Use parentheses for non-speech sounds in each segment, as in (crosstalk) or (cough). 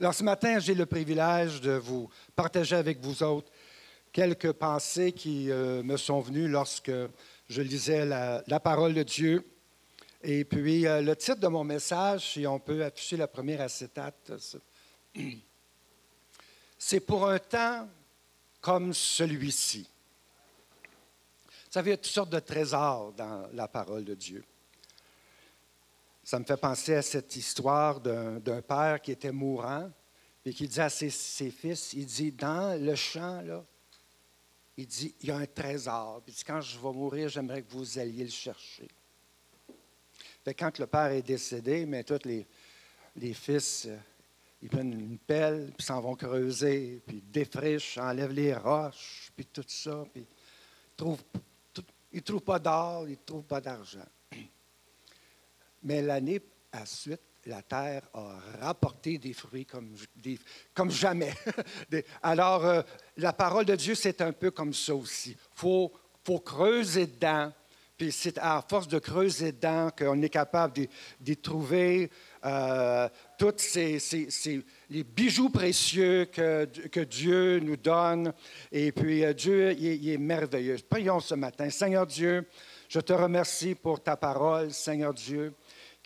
Alors ce matin, j'ai le privilège de vous partager avec vous autres quelques pensées qui euh, me sont venues lorsque je lisais la, parole de Dieu. Et puis, euh, le titre de mon message, si on peut afficher la première acétate, (clears throat) c'est pour un temps comme celui-ci. Vous savez, il y a toutes sortes de trésors dans la parole de Dieu. Ça me fait penser à cette histoire d'un père qui était mourant et qui dit à ses, fils, il dit, dans le champ, là, il dit, il y a un trésor. Puis quand je vais mourir, j'aimerais que vous alliez le chercher. quand le père est décédé, mais tous les, fils, euh, ils prennent une pelle, puis s'en vont creuser, puis défrichent, enlèvent les roches, puis tout ça, puis ils trouvent, trouvent pas d'or, ils ne trouvent pas d'argent. Mais l'année à suite, la terre a rapporté des fruits comme, jamais. (laughs) Alors, euh, la parole de Dieu, c'est un peu comme ça aussi. Il faut, creuser dedans, puis c'est à force de creuser dedans qu'on est capable d'y trouver euh, tous ces, les bijoux précieux que, que, Dieu nous donne. Et puis, euh, Dieu, il est merveilleux. Prions ce matin. Seigneur Dieu, je te remercie pour ta parole, Seigneur Dieu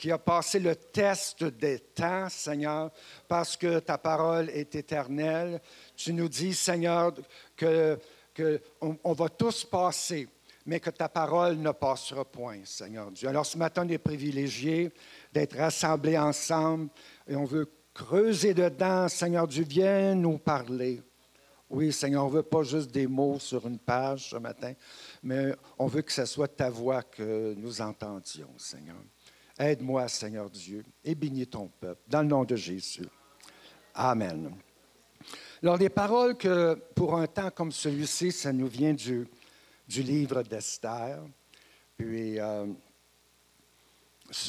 qui a passé le test des temps, Seigneur, parce que ta parole est éternelle. Tu nous dis, Seigneur, que, on, va tous passer, mais que ta parole ne passera point, Seigneur Dieu. Alors ce matin, on est privilégiés d'être rassemblés ensemble et on veut creuser dedans. Seigneur Dieu, viens nous parler. Oui, Seigneur, on ne veut pas juste des mots sur une page ce matin, mais on veut que ce soit ta voix que nous entendions, Seigneur. Aide-moi, Seigneur Dieu, et bénis ton peuple, dans le nom de Jésus. Amen. Alors, les paroles que, pour un temps comme celui-ci, ça nous vient du, du livre d'Esther. Puis, euh,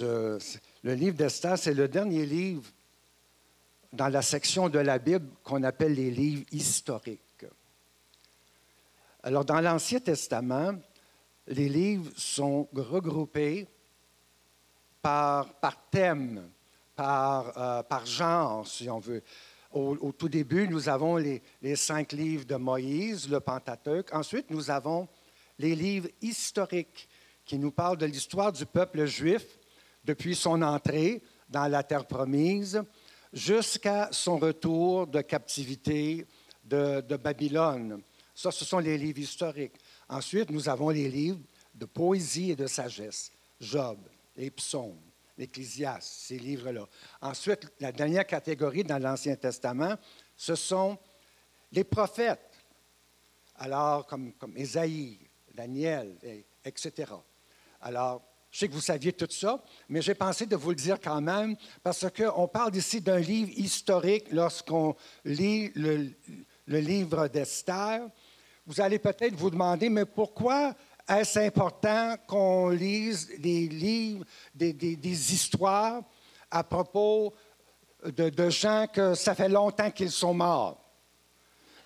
le livre d'Esther, c'est le dernier livre dans la section de la Bible qu'on appelle les livres historiques. Alors, dans l'Ancien Testament, les livres sont regroupés par, thème, par, euh, par genre, si on veut. Au, tout début, nous avons les, cinq livres de Moïse, le Pentateuque. Ensuite, nous avons les livres historiques qui nous parlent de l'histoire du peuple juif depuis son entrée dans la terre promise jusqu'à son retour de captivité de, Babylone. Ça, ce sont les livres historiques. Ensuite, nous avons les livres de poésie et de sagesse. Job, les psaumes, l'Ecclésiaste, ces livres-là. Ensuite, la dernière catégorie dans l'Ancien Testament, ce sont les prophètes. Alors, comme, comme Ésaïe, Daniel, etc. Alors, je sais que vous saviez tout ça, mais j'ai pensé de vous le dire quand même, parce qu'on parle ici d'un livre historique lorsqu'on lit le, livre d'Esther. Vous allez peut-être vous demander, mais pourquoi est-ce important qu'on lise des livres, des, histoires à propos de, gens que ça fait longtemps qu'ils sont morts?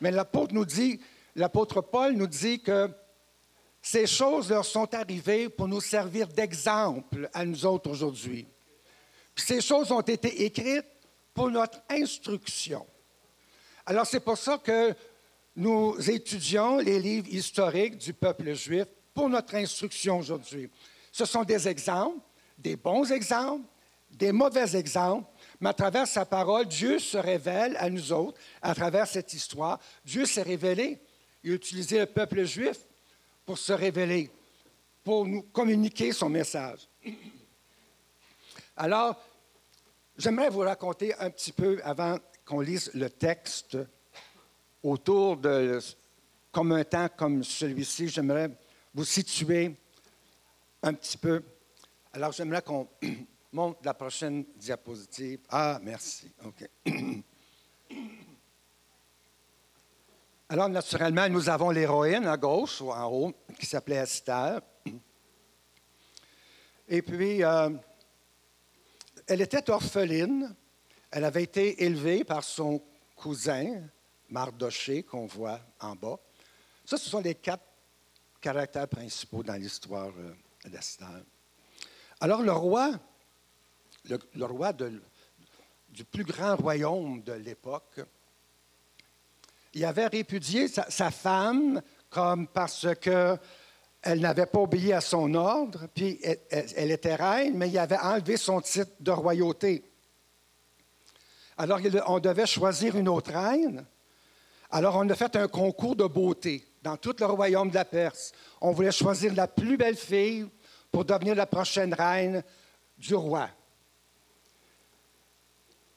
Mais l'apôtre nous dit, l'apôtre Paul nous dit que ces choses leur sont arrivées pour nous servir d'exemple à nous autres aujourd'hui. ces choses ont été écrites pour notre instruction. Alors c'est pour ça que nous étudions les livres historiques du peuple juif pour notre instruction aujourd'hui. Ce sont des exemples, des bons exemples, des mauvais exemples, mais à travers sa parole, Dieu se révèle à nous autres, à travers cette histoire. Dieu s'est révélé. Il a utilisé le peuple juif pour se révéler, pour nous communiquer son message. Alors, j'aimerais vous raconter un petit peu, avant qu'on lise le texte, autour de, comme un temps comme celui-ci, j'aimerais vous situer un petit peu. Alors, j'aimerais qu'on (clears throat) monte la prochaine diapositive. Ah, merci. OK. (clears throat) Alors, naturellement, nous avons l'héroïne à gauche ou en haut, qui s'appelait Esther. Et puis, euh, elle était orpheline. Elle avait été élevée par son cousin, Mardoché, qu'on voit en bas. Ça, ce sont les quatre caractères principaux dans l'histoire euh, d'Esther. Alors le roi, le, roi du du plus grand royaume de l'époque, il avait répudié sa, femme comme parce qu'elle n'avait pas obéi à son ordre, puis elle, était reine, mais il avait enlevé son titre de royauté. Alors on devait choisir une autre reine. Alors on a fait un concours de beauté dans tout le royaume de la Perse. On voulait choisir la plus belle fille pour devenir la prochaine reine du roi.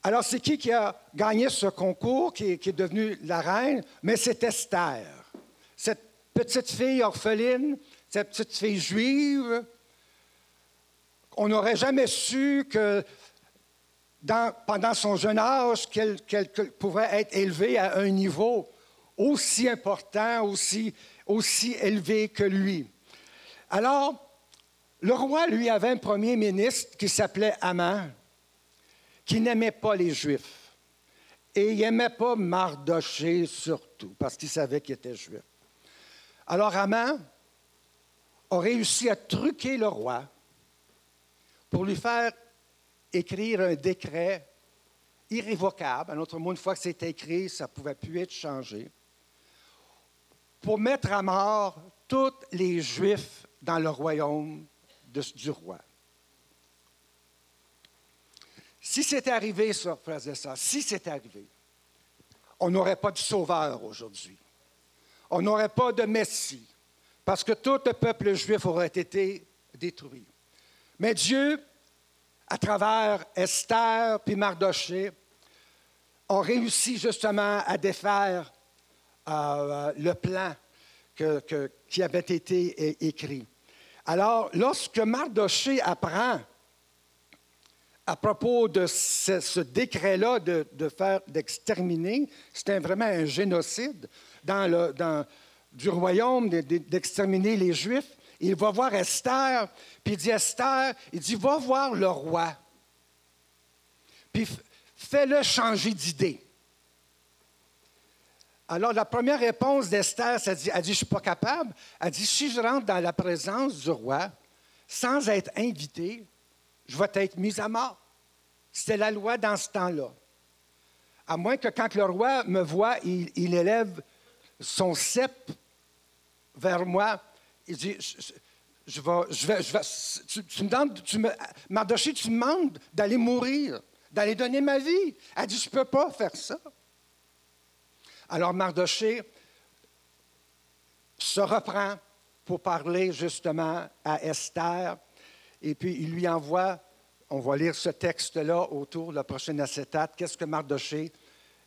Alors, c'est qui qui a gagné ce concours, qui, est devenue la reine? Mais c'est Esther. Cette petite fille orpheline, cette petite fille juive, on n'aurait jamais su que pendant son jeune âge, qu'elle pouvait être élevée à un niveau aussi important, aussi, aussi élevé que lui. Alors, le roi, lui, avait un premier ministre qui s'appelait Aman qui n'aimait pas les Juifs. Et il n'aimait pas Mardoché surtout, parce qu'il savait qu'il était juif. Alors Haman a réussi à truquer le roi pour lui faire écrire un décret irrévocable. En autre mot, une fois que c'était écrit, ça ne pouvait plus être changé. Pour mettre à mort tous les Juifs dans le royaume du roi. Si c'était arrivé, ça, frères et si c'était arrivé, on n'aurait pas de sauveur aujourd'hui. On n'aurait pas de Messie, parce que tout le peuple juif aurait été détruit. Mais Dieu, à travers Esther puis Mardoché, a réussi justement à défaire euh, le plan qui avait été écrit. Alors, lorsque Mardoché apprend à propos de ce, décret-là de, faire d'exterminer, c'était vraiment un génocide du royaume d'exterminer les Juifs. Il va voir Esther, puis il dit Esther, il dit va voir le roi, puis fais-le changer d'idée. Alors, la première réponse d'Esther, elle dit, elle dit, je ne suis pas capable. Elle dit, si je rentre dans la présence du roi, sans être invité, je vais être mise à mort. C'était la loi dans ce temps-là. À moins que quand le roi me voit, il, élève son cep vers moi. Il dit, je, vais, tu, me demandes, Mardoché, tu me demandes d'aller mourir, d'aller donner ma vie. Elle dit, je ne peux pas faire ça. Alors Mardoché se reprend pour parler justement à Esther, et puis il lui envoie on va lire ce texte-là autour de la prochaine acétate. Qu'est-ce que Mardoché,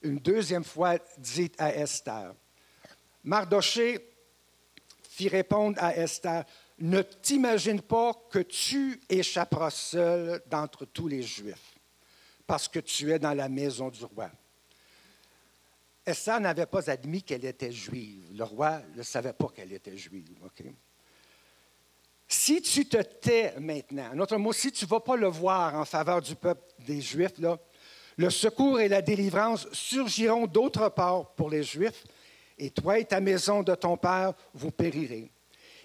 une deuxième fois, dit à Esther? Mardoché fit répondre à Esther Ne t'imagine pas que tu échapperas seul d'entre tous les Juifs, parce que tu es dans la maison du roi. Esther n'avait pas admis qu'elle était juive. Le roi ne savait pas qu'elle était juive. Si tu te tais maintenant, en autre mot, si tu ne vas pas le voir en faveur du peuple des Juifs, là, le secours et la délivrance surgiront d'autre part pour les Juifs, et toi et ta maison de ton père, vous périrez.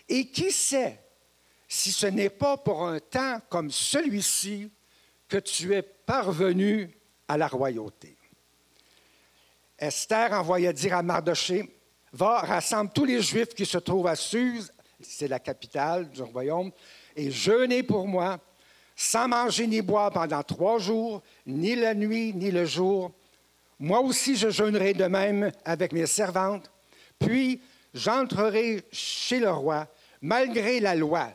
Et qui sait si ce n'est pas pour un temps comme celui-ci que tu es parvenu à la royauté? Esther envoya dire à Mardoché, Va, rassemble tous les Juifs qui se trouvent à Suse c'est la capitale du royaume, et jeûnez pour moi, sans manger ni boire pendant trois jours, ni la nuit, ni le jour. Moi aussi, je jeûnerai de même avec mes servantes. Puis, j'entrerai chez le roi, malgré la loi.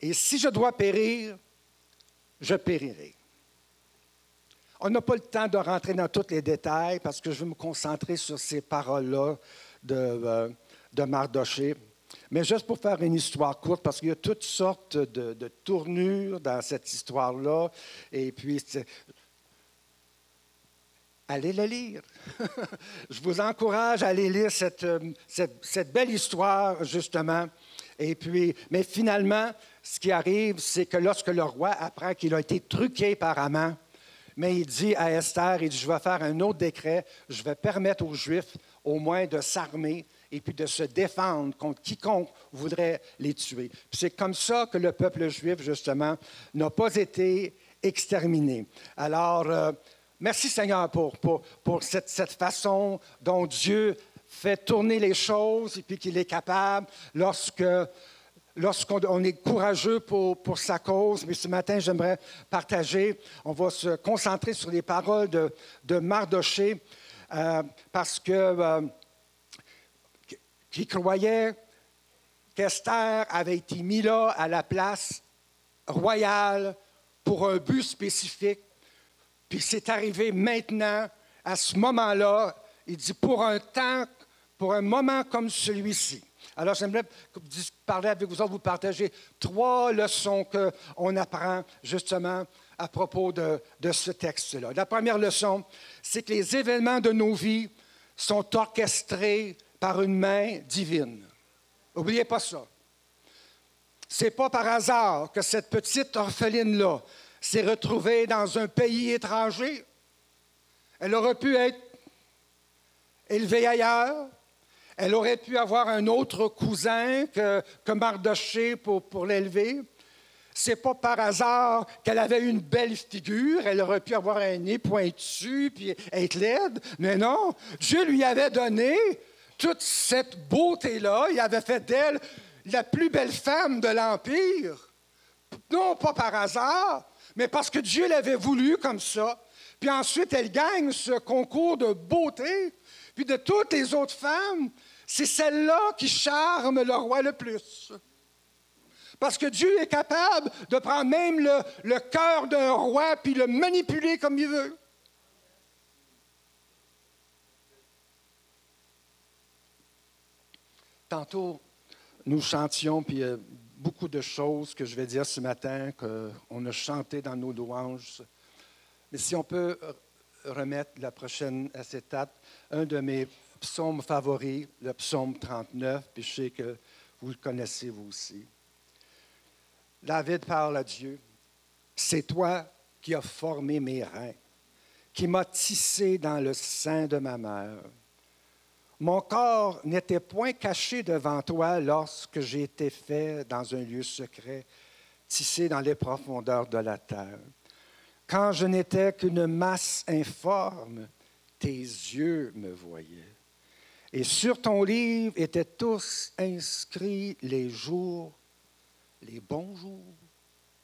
Et si je dois périr, je périrai. On n'a pas le temps de rentrer dans tous les détails parce que je vais me concentrer sur ces paroles-là de, euh, de Mardoché. Mais juste pour faire une histoire courte, parce qu'il y a toutes sortes de, tournures dans cette histoire-là, et puis allez la lire. (laughs) Je vous encourage à aller lire cette, cette, belle histoire, justement. Et puis, mais finalement, ce qui arrive, c'est que lorsque le roi apprend qu'il a été truqué par Amant, mais il dit à Esther, il dit, je vais faire un autre décret, je vais permettre aux Juifs au moins de s'armer et puis de se défendre contre quiconque voudrait les tuer. C'est comme ça que le peuple juif, justement, n'a pas été exterminé. Alors, euh, merci Seigneur pour, pour, cette, cette façon dont Dieu fait tourner les choses et puis qu'il est capable lorsque lorsqu'on est courageux pour, pour, sa cause. Mais ce matin, j'aimerais partager, on va se concentrer sur les paroles de, de Mardoché, euh, parce que euh, qui croyait qu'Esther avait été mis là à la place royale pour un but spécifique. Puis c'est arrivé maintenant, à ce moment-là, il dit pour un temps, pour un moment comme celui-ci. Alors, j'aimerais parler avec vous autres, vous partager trois leçons qu'on apprend justement à propos de ce texte-là. La première leçon, c'est que les événements de nos vies sont orchestrés par une main divine. N'oubliez pas ça. C'est pas par hasard que cette petite orpheline-là s'est retrouvée dans un pays étranger. Elle aurait pu être élevée ailleurs, elle aurait pu avoir un autre cousin que, que Mardoché pour, pour l'élever. C'est pas par hasard qu'elle avait une belle figure. Elle aurait pu avoir un nez pointu puis être laide. Mais non, Dieu lui avait donné toute cette beauté-là. Il avait fait d'elle la plus belle femme de l'Empire. Non pas par hasard, mais parce que Dieu l'avait voulu comme ça. Puis ensuite, elle gagne ce concours de beauté. Puis de toutes les autres femmes, c'est celle-là qui charme le roi le plus. Parce que Dieu est capable de prendre même le, cœur d'un roi puis le manipuler comme il veut. Tantôt, nous chantions, puis a beaucoup de choses que je vais dire ce matin, qu'on a chanté dans nos louanges. Mais si on peut remettre la prochaine acétate, un de mes psaume favori, le psaume 39, puis je sais que vous le connaissez vous aussi. David parle à Dieu. C'est toi qui as formé mes reins, qui m'as tissé dans le sein de ma mère. Mon corps n'était point caché devant toi lorsque j'ai été fait dans un lieu secret, tissé dans les profondeurs de la terre. Quand je n'étais qu'une masse informe, tes yeux me voyaient. Et sur ton livre étaient tous inscrits les jours, les bons jours,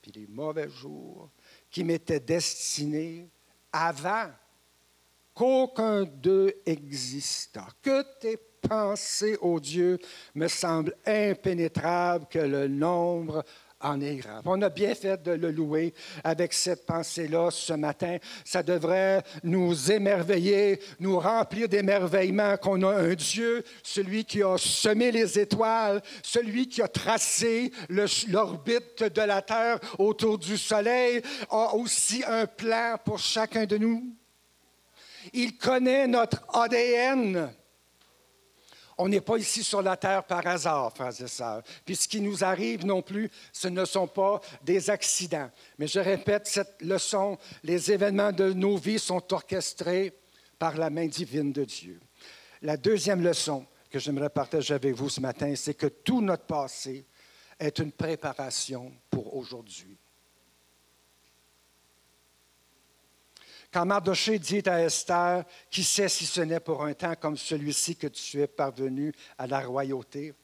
puis les mauvais jours, qui m'étaient destinés avant qu'aucun d'eux existât. Que tes pensées, ô Dieu, me semblent impénétrables que le nombre en est grave. On a bien fait de le louer avec cette pensée-là ce matin. Ça devrait nous émerveiller, nous remplir d'émerveillement qu'on a un Dieu, celui qui a semé les étoiles, celui qui a tracé l'orbite de la Terre autour du Soleil, a aussi un plan pour chacun de nous. Il connaît notre ADN. On n'est pas ici sur la terre par hasard, frères et sœurs. Puis ce qui nous arrive non plus, ce ne sont pas des accidents. Mais je répète cette leçon, les événements de nos vies sont orchestrés par la main divine de Dieu. La deuxième leçon que j'aimerais partager avec vous ce matin, c'est que tout notre passé est une préparation pour aujourd'hui. Quand Mardoché dit à Esther, qui sait si ce n'est pour un temps comme celui-ci que tu es parvenu à la royauté,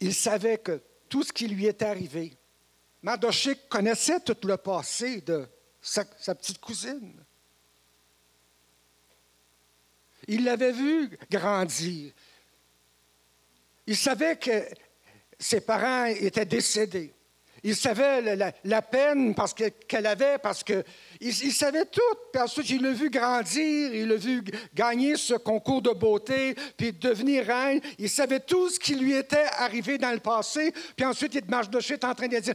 il savait que tout ce qui lui était arrivé, Mardoché connaissait tout le passé de sa, sa petite cousine. Il l'avait vu grandir. Il savait que ses parents étaient décédés. Il savait la, peine parce qu'elle avait, parce qu'il il savait tout. Puis ensuite, il l'a vu grandir, il l'a vu gagner ce concours de beauté, puis devenir reine. Il savait tout ce qui lui était arrivé dans le passé. Puis ensuite, il marche de est en train de dire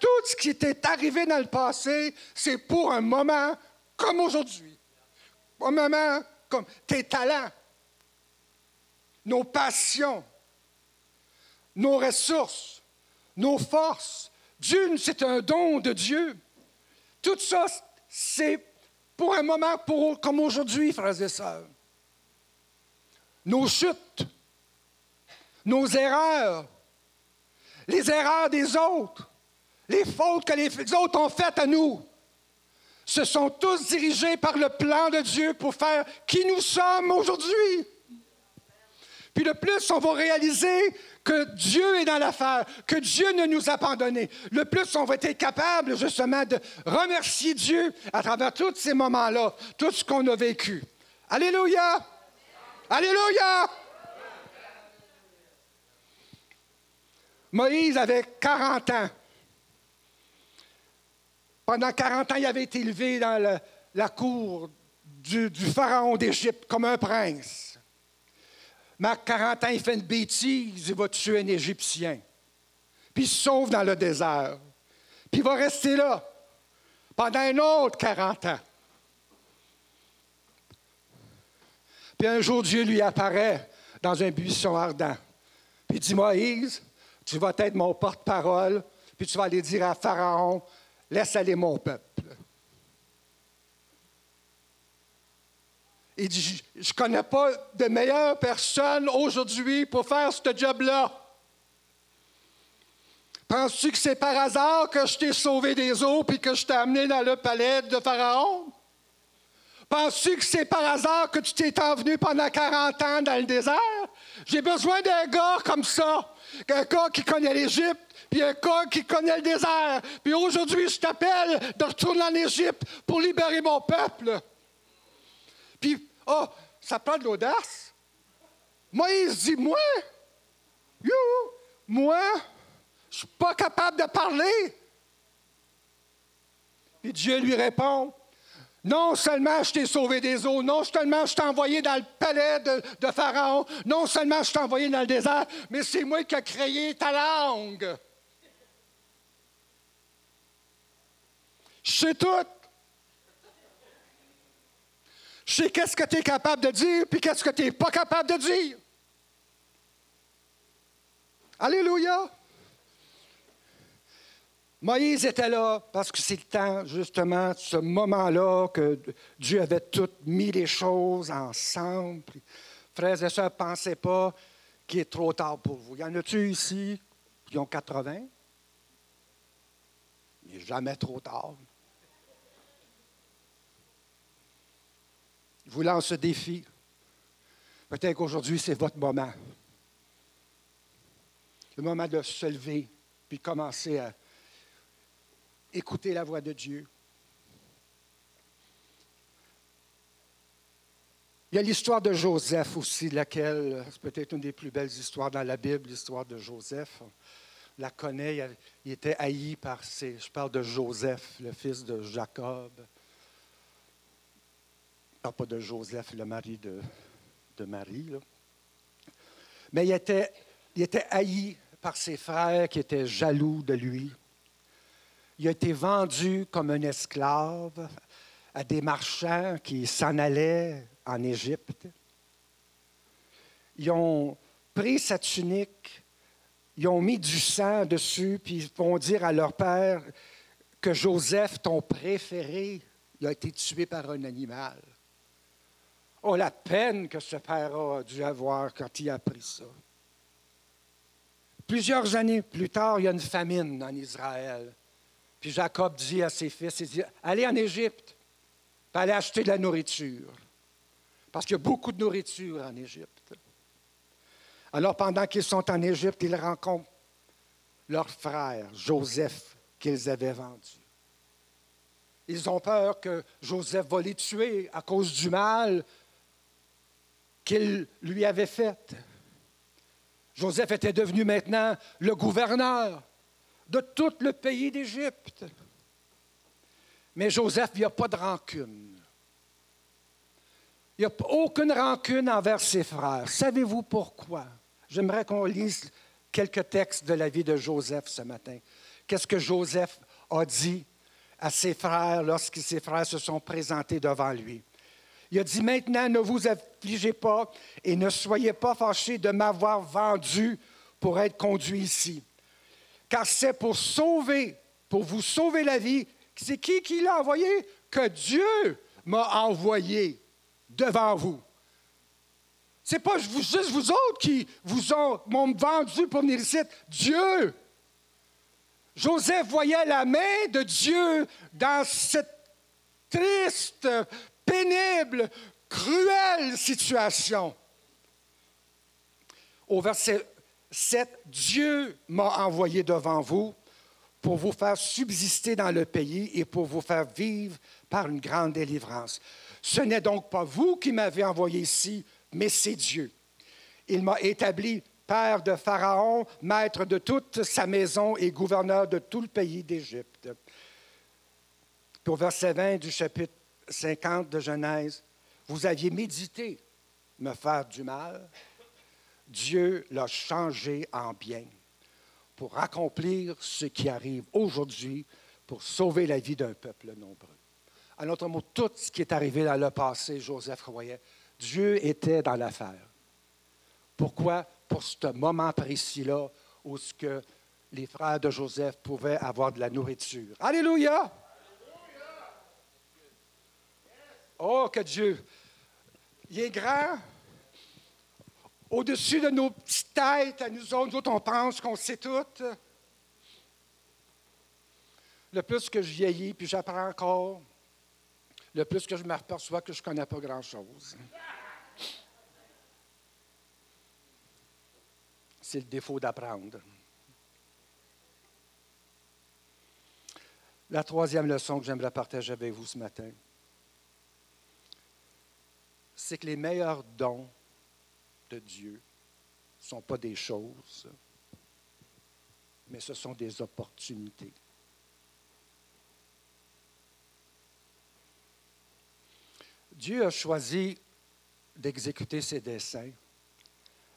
tout ce qui était arrivé dans le passé, c'est pour un moment comme aujourd'hui? Un moment comme tes talents, nos passions, nos ressources nos forces. Dieu, c'est un don de Dieu. Tout ça, c'est pour un moment pour, comme aujourd'hui, frères et sœurs. Nos chutes, nos erreurs, les erreurs des autres, les fautes que les autres ont faites à nous, se sont tous dirigés par le plan de Dieu pour faire qui nous sommes aujourd'hui. Puis le plus on va réaliser que Dieu est dans l'affaire, que Dieu ne nous a abandonnés, le plus on va être capable justement de remercier Dieu à travers tous ces moments-là, tout ce qu'on a vécu. Alléluia! Alléluia! Moïse avait 40 ans. Pendant 40 ans, il avait été élevé dans la cour du, pharaon d'Égypte comme un prince. 40 ans, il fait une bêtise, il va tuer un Égyptien. Puis il se sauve dans le désert. Puis il va rester là pendant un autre 40 ans. Puis un jour, Dieu lui apparaît dans un buisson ardent. Puis il dit Moïse, tu vas être mon porte-parole, puis tu vas aller dire à Pharaon Laisse aller mon peuple. Il dit, je ne connais pas de meilleure personne aujourd'hui pour faire ce job-là. Penses-tu que c'est par hasard que je t'ai sauvé des eaux puis que je t'ai amené dans le palais de Pharaon? Penses-tu que c'est par hasard que tu t'es envenu pendant 40 ans dans le désert? J'ai besoin d'un gars comme ça, un gars qui connaît l'Égypte, puis un gars qui connaît le désert. Puis aujourd'hui, je t'appelle de retourner en Égypte pour libérer mon peuple. Puis, oh, ça prend de l'audace. Moïse dit, moi, you, moi, je suis pas capable de parler. Puis Dieu lui répond, non seulement je t'ai sauvé des eaux, non seulement je t'ai envoyé dans le palais de, Pharaon, non seulement je t'ai envoyé dans le désert, mais c'est moi qui ai créé ta langue. Je sais tout. Je sais qu'est-ce que tu es capable de dire, puis qu'est-ce que tu n'es pas capable de dire. Alléluia. Moïse était là parce que c'est le temps, justement, ce moment-là, que Dieu avait tout mis les choses ensemble. frères et sœurs, pensez pas qu'il est trop tard pour vous. Y en a-tu ici qui ont 80? Il n'est jamais trop tard. Je vous lance ce défi. Peut-être qu'aujourd'hui, c'est votre moment. Le moment de se lever puis commencer à écouter la voix de Dieu. Il y a l'histoire de Joseph aussi, laquelle, c'est peut-être une des plus belles histoires dans la Bible, l'histoire de Joseph. On la connaît, il était haï par ses. Je parle de Joseph, le fils de Jacob. Pas de Joseph, le mari de, de Marie. Mais il était, il était haï par ses frères qui étaient jaloux de lui. Il a été vendu comme un esclave à des marchands qui s'en allaient en Égypte. Ils ont pris sa tunique, ils ont mis du sang dessus, puis ils vont dire à leur père que Joseph, ton préféré, il a été tué par un animal. Oh, la peine que ce père a dû avoir quand il a appris ça. Plusieurs années plus tard, il y a une famine en Israël. Puis Jacob dit à ses fils, il dit, allez en Égypte, allez acheter de la nourriture. Parce qu'il y a beaucoup de nourriture en Égypte. Alors pendant qu'ils sont en Égypte, ils rencontrent leur frère, Joseph, qu'ils avaient vendu. Ils ont peur que Joseph va les tuer à cause du mal qu'il lui avait fait. Joseph était devenu maintenant le gouverneur de tout le pays d'Égypte. Mais Joseph, il n'y a pas de rancune. Il n'y a aucune rancune envers ses frères. Savez-vous pourquoi? J'aimerais qu'on lise quelques textes de la vie de Joseph ce matin. Qu'est-ce que Joseph a dit à ses frères lorsque ses frères se sont présentés devant lui? Il a dit, maintenant ne vous affligez pas et ne soyez pas fâchés de m'avoir vendu pour être conduit ici car c'est pour sauver, pour vous sauver la vie. C'est qui qui l'a envoyé? Que Dieu m'a envoyé devant vous. Ce n'est pas juste vous autres qui vous ont, m'ont vendu pour venir ici. Dieu. Joseph voyait la main de Dieu dans cette triste, pénible, cruelle situation. Au verset 7, Dieu m'a envoyé devant vous pour vous faire subsister dans le pays et pour vous faire vivre par une grande délivrance. Ce n'est donc pas vous qui m'avez envoyé ici, mais c'est Dieu. Il m'a établi père de Pharaon, maître de toute sa maison et gouverneur de tout le pays d'Égypte. Au verset 20 du chapitre 50 de Genèse, vous aviez médité me faire du mal. Dieu l'a changé en bien pour accomplir ce qui arrive aujourd'hui pour sauver la vie d'un peuple nombreux. En autre mot, tout ce qui est arrivé dans le passé, Joseph croyait, Dieu était dans l'affaire. Pourquoi? Pour ce moment précis-là où ce que les frères de Joseph pouvaient avoir de la nourriture. Alléluia! Oh, que Dieu! Il est grand, au-dessus de nos petites têtes, à nous autres, nous autres, on pense qu'on sait tout. Le plus que je vieillis, puis j'apprends encore, le plus que je m'aperçois que je ne connais pas grand-chose. C'est le défaut d'apprendre. La troisième leçon que j'aimerais partager avec vous ce matin, c'est que les meilleurs dons de Dieu ne sont pas des choses, mais ce sont des opportunités. Dieu a choisi d'exécuter ses desseins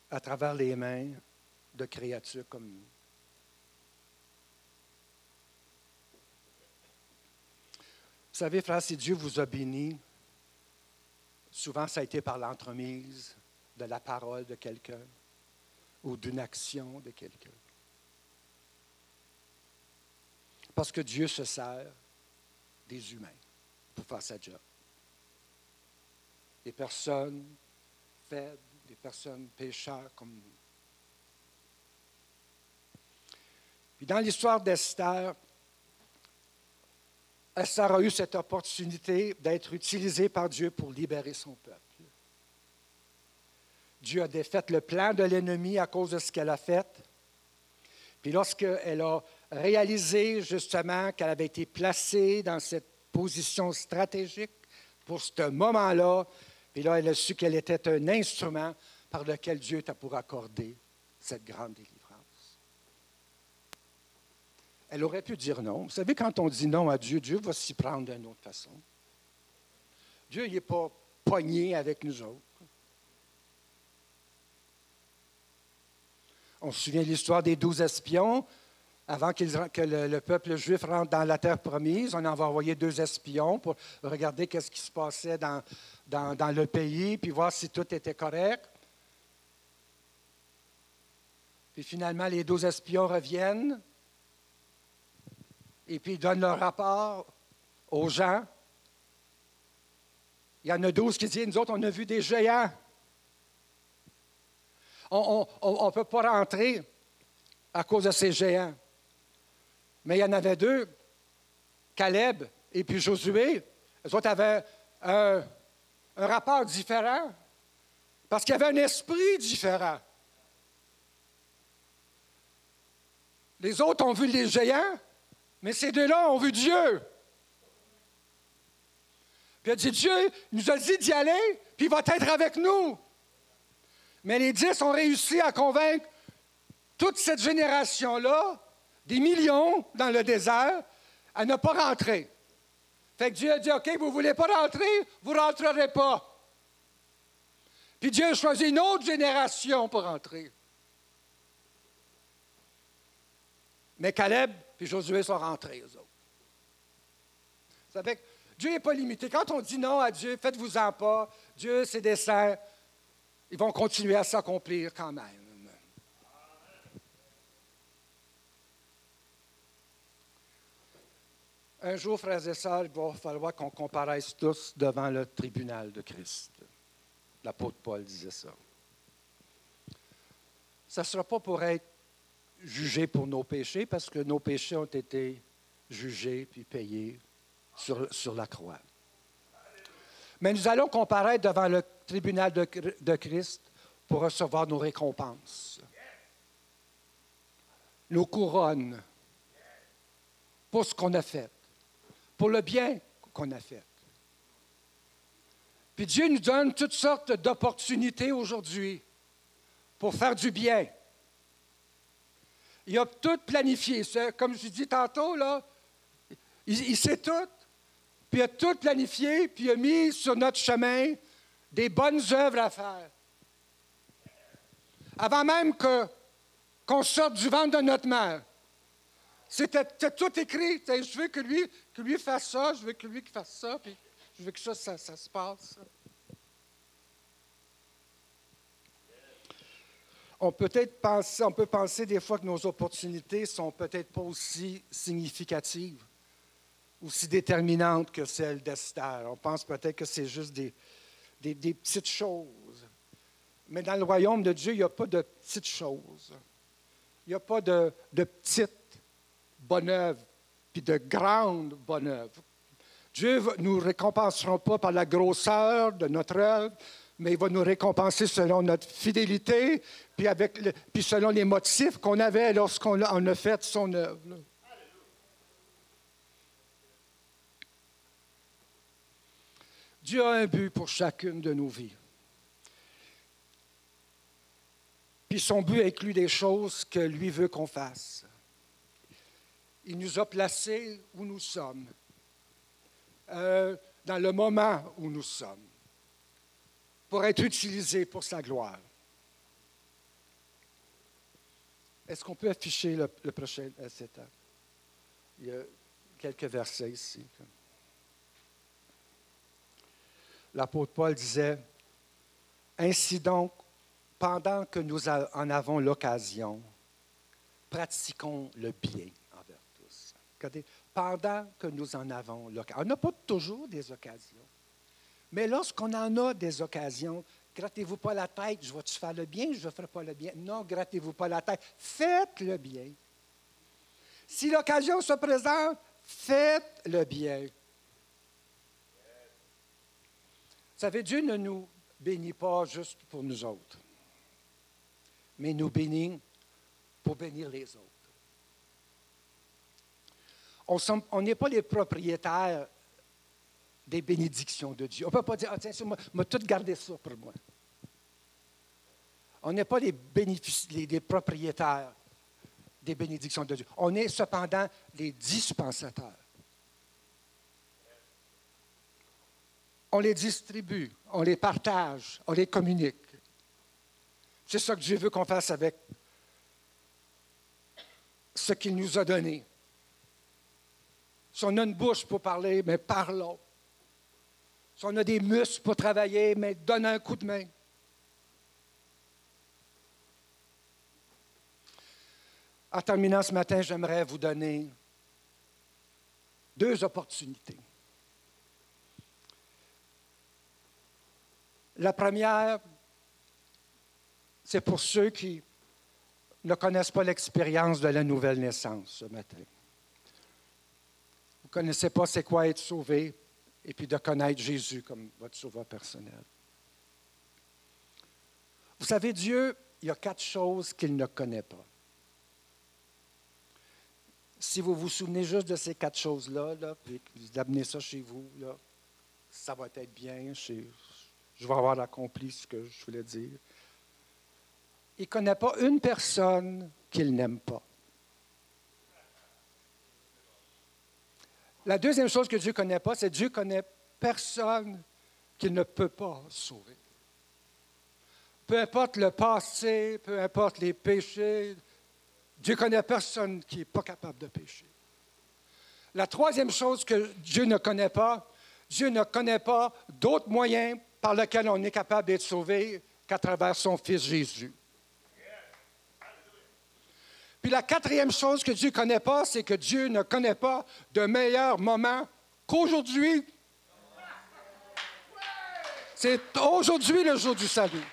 à travers les mains de créatures comme nous. Vous savez, frère, si Dieu vous a béni, souvent ça a été par l'entremise de la parole de quelqu'un ou d'une action de quelqu'un. Parce que Dieu se sert des humains pour faire sa job. Des personnes faibles, des personnes pécheurs comme nous. Puis dans l'histoire d'Esther, Esther a eu cette opportunité d'être utilisée par Dieu pour libérer son peuple. Dieu a défait le plan de l'ennemi à cause de ce qu'elle a fait. Puis lorsqu'elle a réalisé justement qu'elle avait été placée dans cette position stratégique pour ce moment-là, puis là, elle a su qu'elle était un instrument par lequel Dieu était pour accorder cette grande délivrance. Elle aurait pu dire non. Vous savez, quand on dit non à Dieu, Dieu va s'y prendre d'une autre façon. Dieu n'est pas pogné avec nous autres. On se souvient de l'histoire des douze espions. Avant que le, peuple juif rentre dans la terre promise, on avait envoyé deux espions pour regarder ce qui se passait dans, dans, le pays, puis voir si tout était correct. Puis finalement, les douze espions reviennent, et puis ils donnent leur rapport aux gens. Il y en a douze qui disent, nous autres, on a vu des géants on ne peut pas rentrer à cause de ces géants. Mais il y en avait deux, Caleb et puis Josué. Les autres avaient un, un rapport différent parce qu'il y avait un esprit différent. Les autres ont vu les géants, mais ces deux-là ont vu Dieu. Puis il a dit, Dieu nous a dit d'y aller, puis il va être avec nous. Mais les dix ont réussi à convaincre toute cette génération-là, des millions dans le désert, à ne pas rentrer. Fait que Dieu a dit, OK, vous ne voulez pas rentrer, vous ne rentrerez pas. Puis Dieu a choisi une autre génération pour rentrer. Mais Caleb et Josué sont rentrés, eux autres. Vous savez que Dieu n'est pas limité. Quand on dit non à Dieu, faites-vous-en pas. Dieu, c'est des saints ils vont continuer à s'accomplir quand même. Un jour, frères et sœurs, il va falloir qu'on comparaisse tous devant le tribunal de Christ. L'apôtre Paul disait ça. Ça ne sera pas pour être jugés pour nos péchés parce que nos péchés ont été jugés puis payés sur, sur la croix. Mais nous allons comparaître devant le tribunal de, de Christ pour recevoir nos récompenses, nos couronnes, pour ce qu'on a fait, pour le bien qu'on a fait. Puis Dieu nous donne toutes sortes d'opportunités aujourd'hui pour faire du bien. Il a tout planifié. Comme je dis tantôt, là, il, sait tout. Puis il a tout planifié, puis il a mis sur notre chemin des bonnes œuvres à faire. Avant même qu'on sorte du ventre de notre mère. C'était, tout écrit. Je veux que lui, que lui fasse ça, je veux que lui fasse ça, puis je veux que ça, ça se passe. On peut, penser, on peut penser des fois que nos opportunités sont peut-être pas aussi significatives, aussi déterminantes que celles d'Esther. On pense peut-être que c'est juste des, des, petites choses. Mais dans le royaume de Dieu, il n'y a pas de petites choses. Il n'y a pas de, de petites bonnes œuvres, puis de grandes bonnes œuvres. Dieu ne nous récompensera pas par la grosseur de notre œuvre, mais il va nous récompenser selon notre fidélité, puis, avec puis selon les motifs qu'on avait lorsqu'on a, a fait son œuvre. Dieu a un but pour chacune de nos vies. Puis son but inclut des choses que lui veut qu'on fasse. Il nous a placés où nous sommes, euh, dans le moment où nous sommes pour être utilisé pour sa gloire. Est-ce qu'on peut afficher le, prochain euh, Il y a quelques versets ici. L'apôtre Paul disait, Ainsi donc, pendant que nous en avons l'occasion, pratiquons le bien envers tous. Pendant que nous en avons l'occasion. On n'a pas toujours des occasions. Mais lorsqu'on en a des occasions, grattez-vous pas la tête, je vais-tu faire le bien, je ne ferai pas le bien? Non, grattez-vous pas la tête, faites le bien. Si l'occasion se présente, faites le bien. Vous savez, Dieu ne nous bénit pas juste pour nous autres, mais nous bénit pour bénir les autres. On n'est pas les propriétaires des bénédictions de Dieu. On ne peut pas dire, ah, tiens, moi, moi, tout garder ça pour moi. On n'est pas les, les, propriétaires des bénédictions de Dieu. On est cependant les dispensateurs. On les distribue, on les partage, on les communique. C'est ça que Dieu veut qu'on fasse avec ce qu'il nous a donné. Si on a une bouche pour parler, mais parlons. Si on a des muscles pour travailler, mais donne un coup de main. En terminant ce matin, j'aimerais vous donner deux opportunités. La première, c'est pour ceux qui ne connaissent pas l'expérience de la nouvelle naissance ce matin. Vous ne connaissez pas c'est quoi être sauvé, et puis de connaître Jésus comme votre sauveur personnel. Vous savez, Dieu, il y a quatre choses qu'il ne connaît pas. Si vous vous souvenez juste de ces quatre choses-là, là, puis d'amener ça chez vous, ça va être bien, je, je vais avoir accompli ce que je voulais dire. Il ne connaît pas une personne qu'il n'aime pas. La deuxième chose que Dieu ne connaît pas, c'est Dieu connaît personne qu'il ne peut pas sauver. Peu importe le passé, peu importe les péchés, Dieu connaît personne qui n'est pas capable de pécher. La troisième chose que Dieu ne connaît pas, Dieu ne connaît pas d'autres moyens par lesquels on est capable d'être sauvé qu'à travers son Fils Jésus. Puis la quatrième chose que Dieu ne connaît pas, c'est que Dieu ne connaît pas de meilleur moment qu'aujourd'hui. C'est aujourd'hui le jour du salut.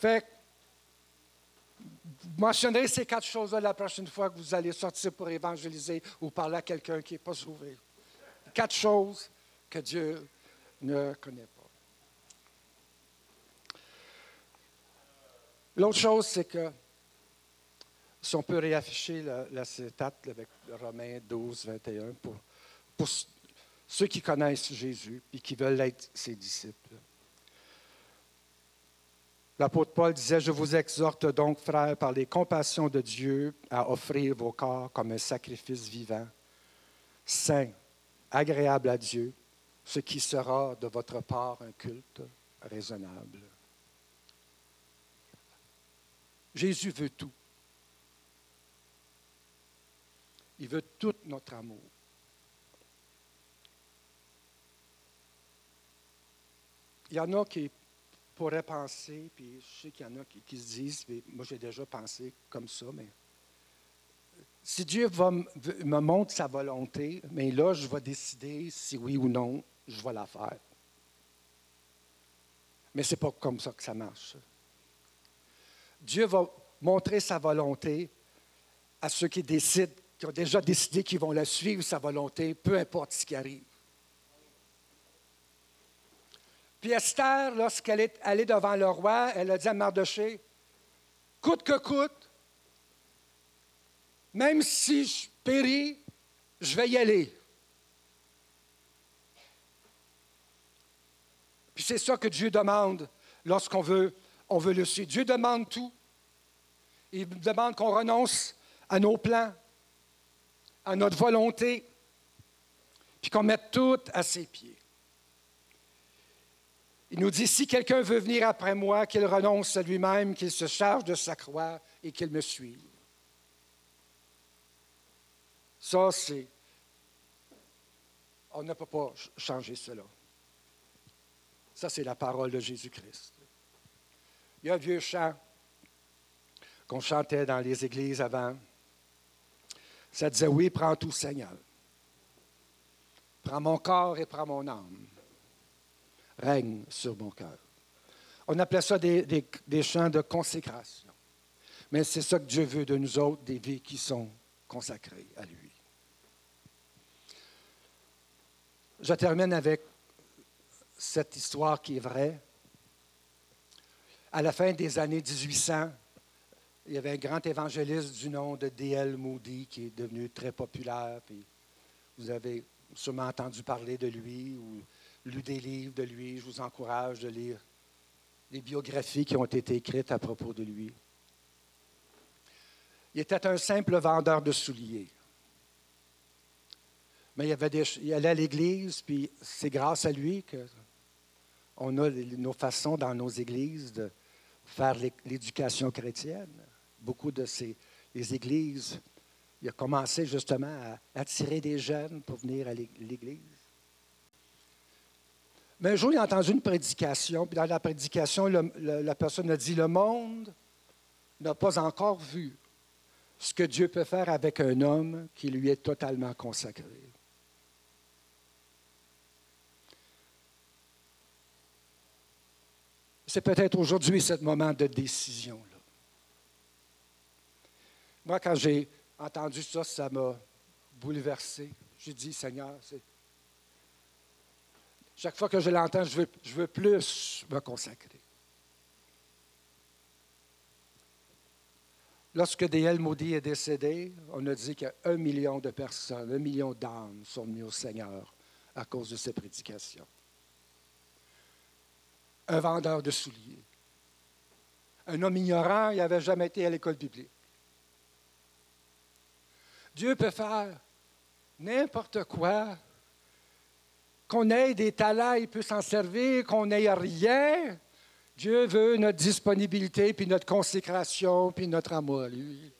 Fait mentionnerez ces quatre choses-là la prochaine fois que vous allez sortir pour évangéliser ou parler à quelqu'un qui n'est pas sauvé. Quatre choses que Dieu ne connaît pas. L'autre chose, c'est que si on peut réafficher l'acétate avec Romains 12, 21 pour, pour ceux qui connaissent Jésus et qui veulent être ses disciples. L'apôtre Paul disait, je vous exhorte donc, frères, par les compassions de Dieu, à offrir vos corps comme un sacrifice vivant, saint, agréable à Dieu, ce qui sera de votre part un culte raisonnable. Jésus veut tout. Il veut tout notre amour. Il y en a qui pourraient penser, puis je sais qu'il y en a qui, se disent, moi j'ai déjà pensé comme ça, mais si Dieu me montre sa volonté, mais là, je vais décider si oui ou non, je vais la faire. Mais ce n'est pas comme ça que ça marche. Dieu va montrer sa volonté à ceux qui décident, qui ont déjà décidé qu'ils vont la suivre, sa volonté, peu importe ce qui arrive. Puis Esther, lorsqu'elle est allée devant le roi, elle a dit à Mardoché, coûte que coûte, même si je péris, je vais y aller. Puis c'est ça que Dieu demande lorsqu'on veut, on veut le suivre. Dieu demande tout. Il demande qu'on renonce à nos plans, à notre volonté, puis qu'on mette tout à ses pieds. Il nous dit, si quelqu'un veut venir après moi, qu'il renonce à lui-même, qu'il se charge de sa croix et qu'il me suive. Ça, c'est... On ne peut pas changer cela. Ça, c'est la parole de Jésus-Christ. Il y a un vieux chant qu'on chantait dans les églises avant. Ça disait, oui, prends tout, Seigneur. Prends mon corps et prends mon âme. Règne sur mon cœur. On appelait ça des, des chants de consécration. Mais c'est ça que Dieu veut de nous autres, des vies qui sont consacrées à lui. Je termine avec cette histoire qui est vraie. À la fin des années 1800, il y avait un grand évangéliste du nom de D.L. Moody qui est devenu très populaire. Vous avez sûrement entendu parler de lui ou lu des livres de lui. Je vous encourage de lire les biographies qui ont été écrites à propos de lui. Il était un simple vendeur de souliers. Mais il, il allait à l'église, puis c'est grâce à lui qu'on a nos façons dans nos églises de faire l'éducation chrétienne beaucoup de ces les églises, il a commencé justement à attirer des jeunes pour venir à l'église. Mais un jour, il a entendu une prédication, puis dans la prédication, la personne a dit, le monde n'a pas encore vu ce que Dieu peut faire avec un homme qui lui est totalement consacré. C'est peut-être aujourd'hui ce moment de décision. Moi, quand j'ai entendu ça, ça m'a bouleversé. J'ai dit, Seigneur, chaque fois que je l'entends, je veux, je veux plus me consacrer. Lorsque D.L. Moody est décédé, on a dit qu'un million de personnes, un million d'âmes sont venues au Seigneur à cause de ses prédications. Un vendeur de souliers. Un homme ignorant, il n'avait jamais été à l'école biblique. Dieu peut faire n'importe quoi. Qu'on ait des talents, il peut s'en servir, qu'on n'ait rien. Dieu veut notre disponibilité, puis notre consécration, puis notre amour à lui.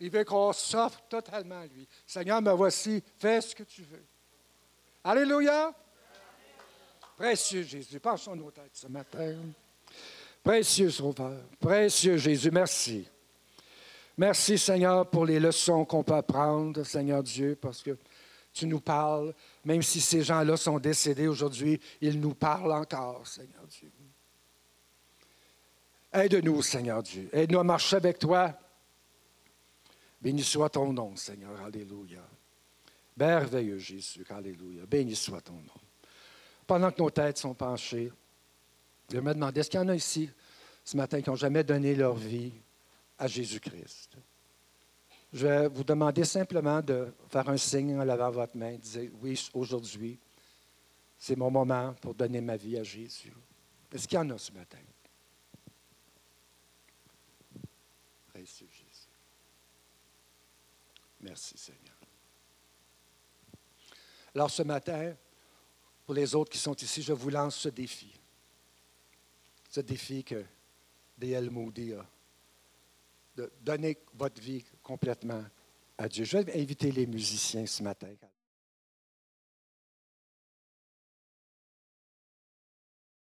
Il veut qu'on s'offre totalement à lui. Seigneur, me voici, fais ce que tu veux. Alléluia. Précieux Jésus, pense nos têtes ce matin. Précieux Sauveur, précieux Jésus, merci. Merci, Seigneur, pour les leçons qu'on peut apprendre, Seigneur Dieu, parce que tu nous parles, même si ces gens-là sont décédés aujourd'hui, ils nous parlent encore, Seigneur Dieu. Aide-nous, Seigneur Dieu. Aide-nous à marcher avec toi Béni soit ton nom, Seigneur. Alléluia. Merveilleux Jésus. Alléluia. Béni soit ton nom. Pendant que nos têtes sont penchées, je me demandais, est-ce qu'il y en a ici ce matin qui n'ont jamais donné leur vie à Jésus-Christ? Je vais vous demander simplement de faire un signe en lavant votre main, de dire, oui, aujourd'hui, c'est mon moment pour donner ma vie à Jésus. Est-ce qu'il y en a ce matin? Jésus. Merci Seigneur. Alors ce matin, pour les autres qui sont ici, je vous lance ce défi. Ce défi que D.L. Moody a. De donner votre vie complètement à Dieu. Je vais inviter les musiciens ce matin.